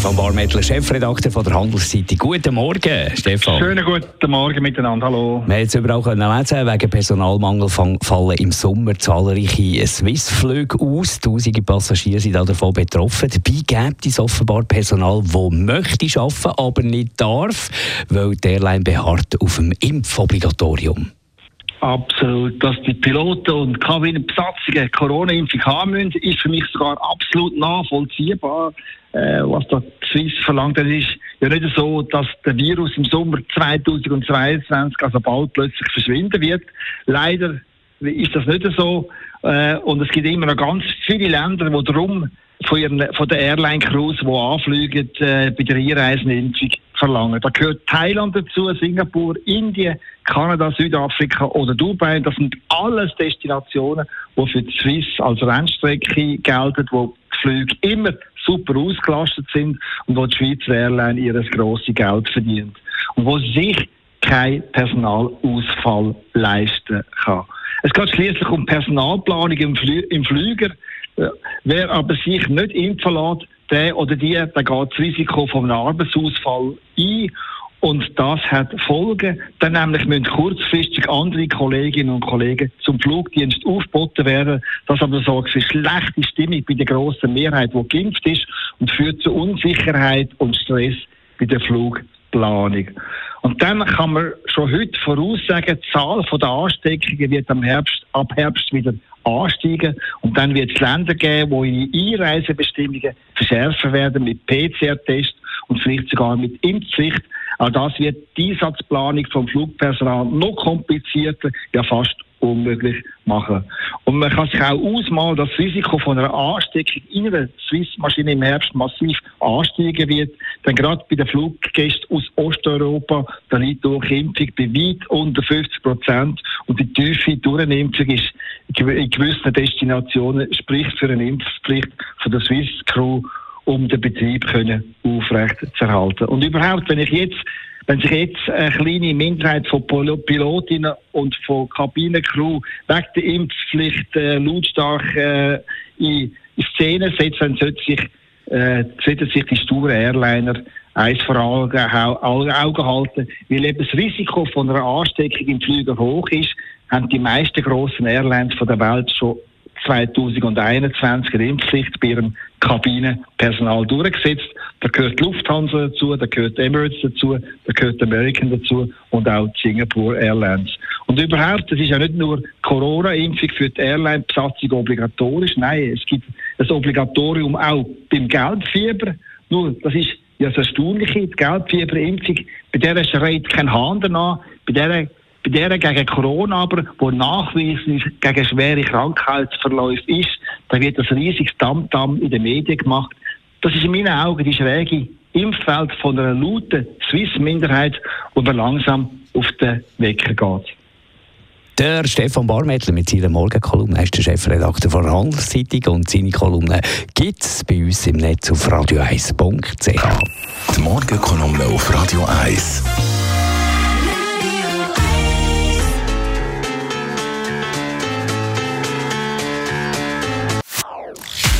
Stefan Barmettler, Chefredakteur von der Handelsseite. Guten Morgen, Stefan. Schönen guten Morgen miteinander, hallo. Wir haben jetzt überall können lesen, wegen Personalmangel fallen im Sommer zahlreiche Swiss-Flüge aus. Tausende Passagiere sind davon betroffen. Dabei gibt es offenbar Personal, das möchte arbeiten, aber nicht darf, weil die Airline beharrt auf dem Impfobligatorium. Absolut. Dass die Piloten und Kabinenbesatzungen Corona-Impfung haben müssen, ist für mich sogar absolut nachvollziehbar. Äh, was da Swiss verlangt, das ist ja nicht so, dass der Virus im Sommer 2022, also bald plötzlich verschwinden wird. Leider ist das nicht so. Äh, und es gibt immer noch ganz viele Länder, die darum von, ihren, von der Airline-Crews, die anfliegen, äh, bei der Einreisenimpfung verlangen. Da gehört Thailand dazu, Singapur, Indien, Kanada, Südafrika oder Dubai. Das sind alles Destinationen, die für die Swiss als Rennstrecke gelten, wo die Flüge immer super ausgelastet sind und wo die Schweizer Airline ihr grosses Geld verdient. Und wo sich kein Personalausfall leisten kann. Es geht schließlich um Personalplanung im, Flü im Flüger. Wer aber sich nicht impfen lässt, der oder die, der geht das Risiko von einem Arbeitsausfall ein. Und das hat Folgen. Dann nämlich müssen kurzfristig andere Kolleginnen und Kollegen zum Flugdienst aufgeboten werden. Das aber sorgt für schlechte Stimmung bei der grossen Mehrheit, die geimpft ist und führt zu Unsicherheit und Stress bei der Flugplanung. Und dann kann man schon heute voraussagen, die Zahl der Ansteckungen wird am Herbst, ab Herbst wieder ansteigen. Und dann wird es Länder geben, wo ihre Einreisebestimmungen verschärfen werden mit PCR-Test und vielleicht sogar mit Impfpflicht. Auch das wird die Einsatzplanung vom Flugpersonal noch komplizierter, ja fast unmöglich machen. Und man kann sich auch ausmalen, dass das Risiko von einer Ansteckung in einer Swiss-Maschine im Herbst massiv ansteigen wird. Denn gerade bei den Fluggästen aus Osteuropa, da liegt durch Impfung bei weit unter 50 Prozent. Und die tiefe Durchnimpfung ist in gewissen Destinationen spricht für eine Impfpflicht von der Swiss Crew, um den Betrieb können aufrecht zu erhalten. Und überhaupt, wenn ich jetzt wenn sich jetzt eine kleine Minderheit von Pilotinnen und von Kabinencrew wegen der Impfpflicht äh, lautstark äh, in, Szene setzt, dann sollte sich, äh, sollten sich die sturen Airliner eins vor Augen, Augen halten, weil eben das Risiko von einer Ansteckung im Flüger hoch ist, haben die meisten grossen Airlines von der Welt schon 2021 eine Impfpflicht bei ihrem Kabinenpersonal durchgesetzt. Da gehört Lufthansa dazu, da gehört Emirates dazu, da gehört American dazu und auch Singapore Airlines. Und überhaupt, das ist ja nicht nur Corona-Impfung für die Airline-Besatzung obligatorisch, nein, es gibt ein Obligatorium auch beim Geldfieber. Nur, das ist ja das Erstaunliche, die Geldfieberimpfung, bei der schreit kein Hahn danach, bei der bei der gegen Corona aber, wo nachweislich gegen schwere Krankheitsverläufe ist, da wird das riesiges Tamtam in den Medien gemacht. Das ist in meinen Augen die schräge Impfwelt von einer lauten Swiss-Minderheit, die langsam auf den Wecker geht. Der Stefan Barmettler mit seiner Morgenkolumne ist der Chefredakteur von Handelszeitung und seine Kolumne gibt es bei uns im Netz auf radio1.ch. Die Morgenkolumne auf Radio 1.